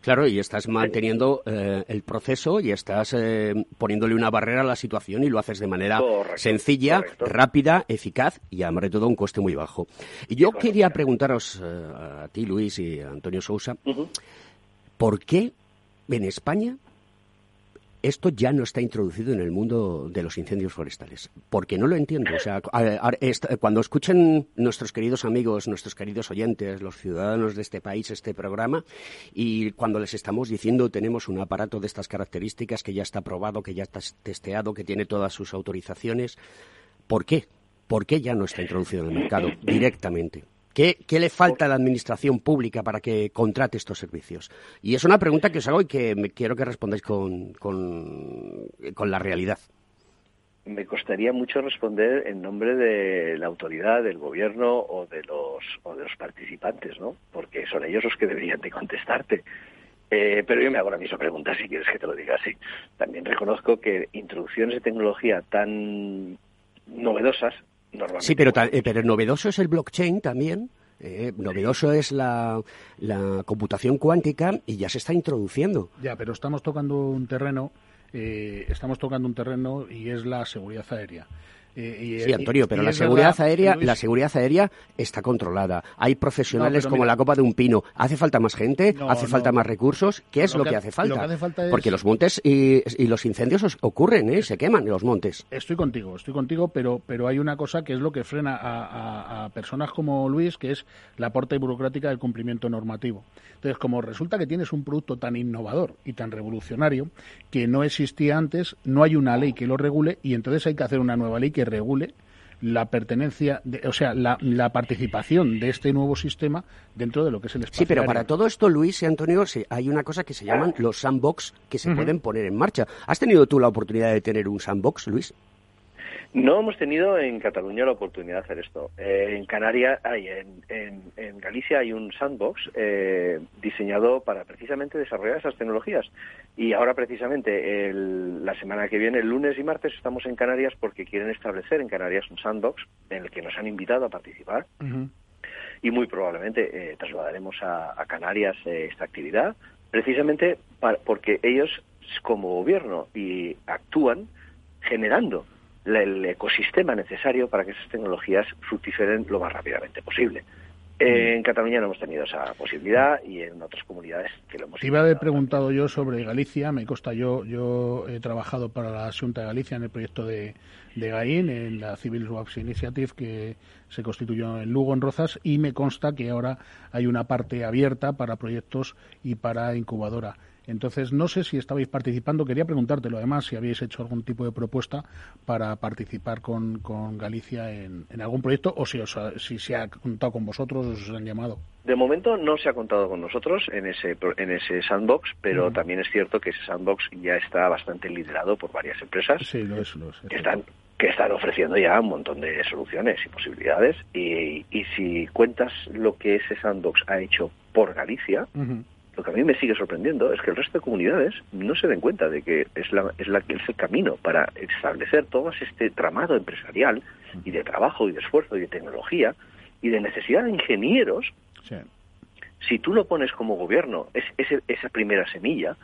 Claro, y estás manteniendo eh, el proceso y estás eh, poniéndole una barrera a la situación y lo haces de manera sencilla, rápida, eficaz y, además de todo, un coste muy bajo. Y yo quería preguntaros a ti, Luis, y a Antonio Sousa, ¿Por qué en España esto ya no está introducido en el mundo de los incendios forestales? Porque no lo entiendo. O sea, cuando escuchen nuestros queridos amigos, nuestros queridos oyentes, los ciudadanos de este país, este programa, y cuando les estamos diciendo tenemos un aparato de estas características que ya está probado, que ya está testeado, que tiene todas sus autorizaciones, ¿por qué? ¿Por qué ya no está introducido en el mercado directamente? ¿Qué, le falta a la administración pública para que contrate estos servicios? Y es una pregunta que os hago y que me quiero que respondáis con, con, la realidad. Me costaría mucho responder en nombre de la autoridad, del gobierno o de los, o de los participantes, ¿no? Porque son ellos los que deberían de contestarte. Eh, pero yo me hago la misma pregunta si quieres que te lo diga así. También reconozco que introducciones de tecnología tan novedosas Sí, pero, eh, pero novedoso es el blockchain también. Eh, novedoso es la, la, computación cuántica y ya se está introduciendo. Ya, pero estamos tocando un terreno, eh, estamos tocando un terreno y es la seguridad aérea. Sí, Antonio, pero la seguridad aérea, la seguridad aérea está controlada. Hay profesionales como la copa de un pino. ¿Hace falta más gente? ¿Hace falta más recursos? ¿Qué es lo, que, hace falta? Porque los montes y, los incendios ocurren, ¿eh? se queman los montes. Estoy contigo, estoy contigo, pero, pero hay una cosa que es lo que frena a, a personas como Luis, que es la porta burocrática del cumplimiento normativo. Entonces, como resulta que tienes un producto tan innovador y tan revolucionario que no existía antes, no hay una ley que lo regule y entonces hay que hacer una nueva ley que regule la pertenencia, o sea, la, participación de este nuevo sistema dentro de lo que es el espacio. Sí, pero para todo esto, Luis y Antonio, hay una cosa que se llaman los sandbox que se pueden poner en marcha. ¿Has tenido tú la oportunidad de tener un sandbox, Luis? No hemos tenido en Cataluña la oportunidad de hacer esto. Eh, en Canarias, hay, en, en, Galicia hay un sandbox eh, diseñado para precisamente desarrollar esas tecnologías. Y ahora precisamente la semana que viene, el lunes y martes, estamos en Canarias porque quieren establecer en Canarias un sandbox en el que nos han invitado a participar. Y muy probablemente eh, trasladaremos a, Canarias esta actividad, precisamente porque ellos como gobierno y actúan generando el ecosistema necesario para que esas tecnologías fructiferen lo más rápidamente posible. En Cataluña no hemos tenido esa posibilidad y en otras comunidades que lo hemos Te iba a haber preguntado yo sobre Galicia, me consta yo, yo he trabajado para la Asunta de Galicia en el proyecto de, de GAIN, en la Civil Works Initiative que se constituyó en Lugo, en Rozas, y me consta que ahora hay una parte abierta para proyectos y para incubadora. Entonces, no sé si estabais participando, quería preguntártelo además, si habéis hecho algún tipo de propuesta para participar con, con Galicia en, en, algún proyecto o si, os ha, si se ha contado con vosotros o os han llamado. De momento no se ha contado con nosotros en ese, en ese sandbox, pero mm. también es cierto que ese sandbox ya está bastante liderado por varias empresas sí, lo es, lo es, que, están, que están ofreciendo ya un montón de soluciones y posibilidades. Y, y si cuentas lo que ese sandbox ha hecho por Galicia, uh -huh lo que a mí me sigue sorprendiendo es que el resto de comunidades no se den cuenta de que es, la, es, la, es el camino para establecer todo este tramado empresarial y de trabajo y de esfuerzo y de tecnología y de necesidad de ingenieros. Sí. Si tú lo pones como gobierno, es, es, esa primera semilla,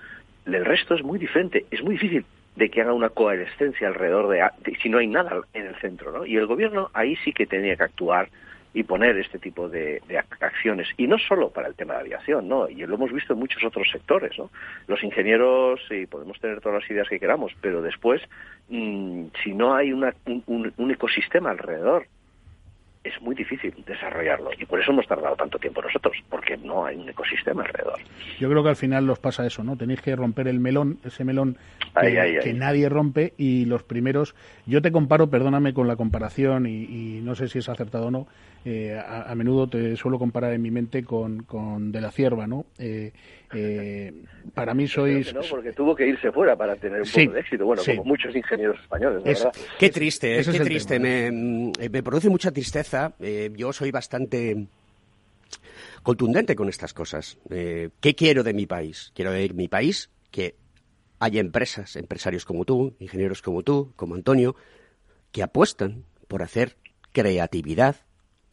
el resto es muy diferente, es muy difícil de que haga una coalescencia alrededor de, de si no hay nada en el centro, ¿no? Y el gobierno ahí sí que tenía que actuar y poner este tipo de, de, acciones. Y no solo para el tema de aviación, ¿no? Y lo hemos visto en muchos otros sectores, ¿no? Los ingenieros, sí, podemos tener todas las ideas que queramos, pero después, mmm, si no hay una, un, un, ecosistema alrededor, es muy difícil desarrollarlo. Y por eso hemos tardado tanto tiempo nosotros, porque no hay un ecosistema alrededor. Yo creo que al final os pasa eso, ¿no? Tenéis que romper el melón, ese melón que, ay, ay, ay. que nadie rompe, y los primeros... Yo te comparo, perdóname con la comparación, y, y no sé si es acertado o no, eh, a, a, menudo te suelo comparar en mi mente con, con De la Cierva, ¿no? Eh, eh, para mí sois... No, porque tuvo que irse fuera para tener un sí, poco de éxito, bueno, sí. como muchos ingenieros españoles, es, ¿verdad? Qué triste, Ese qué es triste, me, me, produce mucha tristeza, eh, yo soy bastante contundente con estas cosas. Eh, ¿Qué quiero de mi país? Quiero de mi país que haya empresas, empresarios como tú, ingenieros como tú, como Antonio, que apuestan por hacer creatividad,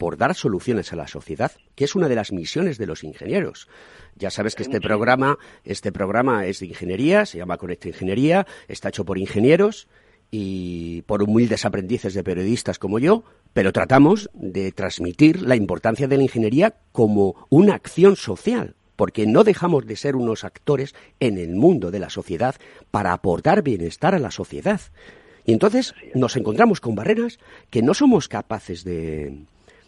por dar soluciones a la sociedad, que es una de las misiones de los ingenieros. Ya sabes que este programa, este programa es de ingeniería, se llama Conecta Ingeniería, está hecho por ingenieros y por humildes aprendices de periodistas como yo, pero tratamos de transmitir la importancia de la ingeniería como una acción social, porque no dejamos de ser unos actores en el mundo de la sociedad para aportar bienestar a la sociedad. Y entonces nos encontramos con barreras que no somos capaces de,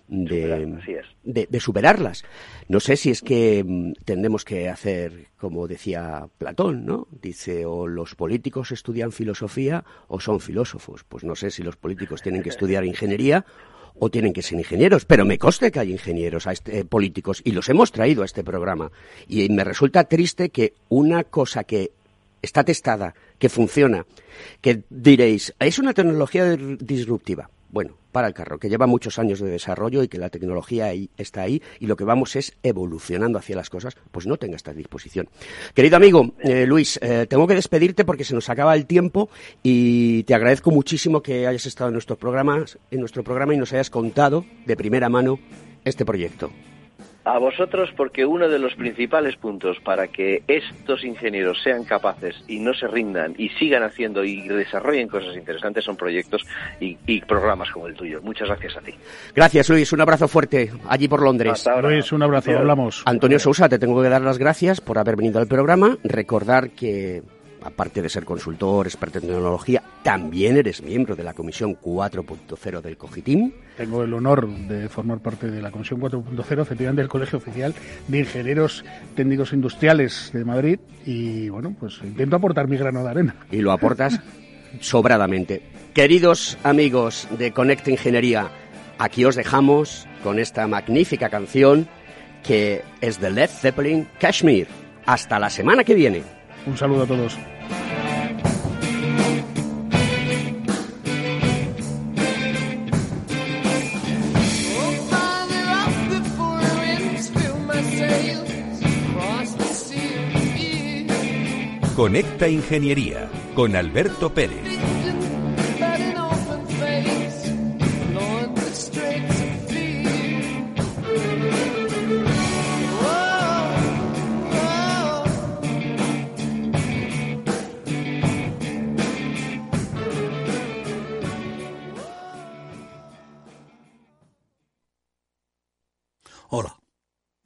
de, de, de, superarlas. No sé si es que mm, tendremos que hacer, como decía Platón, ¿no? Dice, o los políticos estudian filosofía o son filósofos. Pues no sé si los políticos tienen que estudiar [LAUGHS] ingeniería o tienen que ser ingenieros, pero me consta que hay ingenieros este, eh, políticos y los hemos traído a este programa. Y me resulta triste que una cosa que está testada, que funciona, que diréis, es una tecnología disruptiva. Bueno, para el carro, que lleva muchos años de desarrollo y que la tecnología ahí, está ahí y lo que vamos es evolucionando hacia las cosas, pues no tenga esta disposición. Querido amigo eh, Luis, eh, tengo que despedirte porque se nos acaba el tiempo y te agradezco muchísimo que hayas estado en nuestro programa, en nuestro programa y nos hayas contado de primera mano este proyecto. A vosotros porque uno de los principales puntos para que estos ingenieros sean capaces y no se rindan y sigan haciendo y desarrollen cosas interesantes son proyectos y, y programas como el tuyo. Muchas gracias a ti. Gracias Luis, un abrazo fuerte allí por Londres. Luis, un abrazo, Adiós. hablamos. Antonio Sousa, te tengo que dar las gracias por haber venido al programa. Recordar que aparte de ser consultor, experto en tecnología, también eres miembro de la Comisión 4.0 del COGITIM. Tengo el honor de formar parte de la Comisión 4.0, efectivamente del Colegio Oficial de Ingenieros Técnicos Industriales de Madrid y bueno, pues intento aportar mi grano de arena. Y lo aportas [LAUGHS] sobradamente. Queridos amigos de Conecta Ingeniería, aquí os dejamos con esta magnífica canción que es de Led Zeppelin Kashmir. Hasta la semana que viene. Un saludo a todos. Conecta Ingeniería con Alberto Pérez. Hola,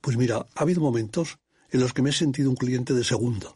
pues mira, ha habido momentos en los que me he sentido un cliente de segunda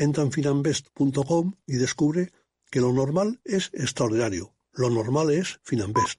Entra en finambest.com y descubre que lo normal es extraordinario. Lo normal es Finambest.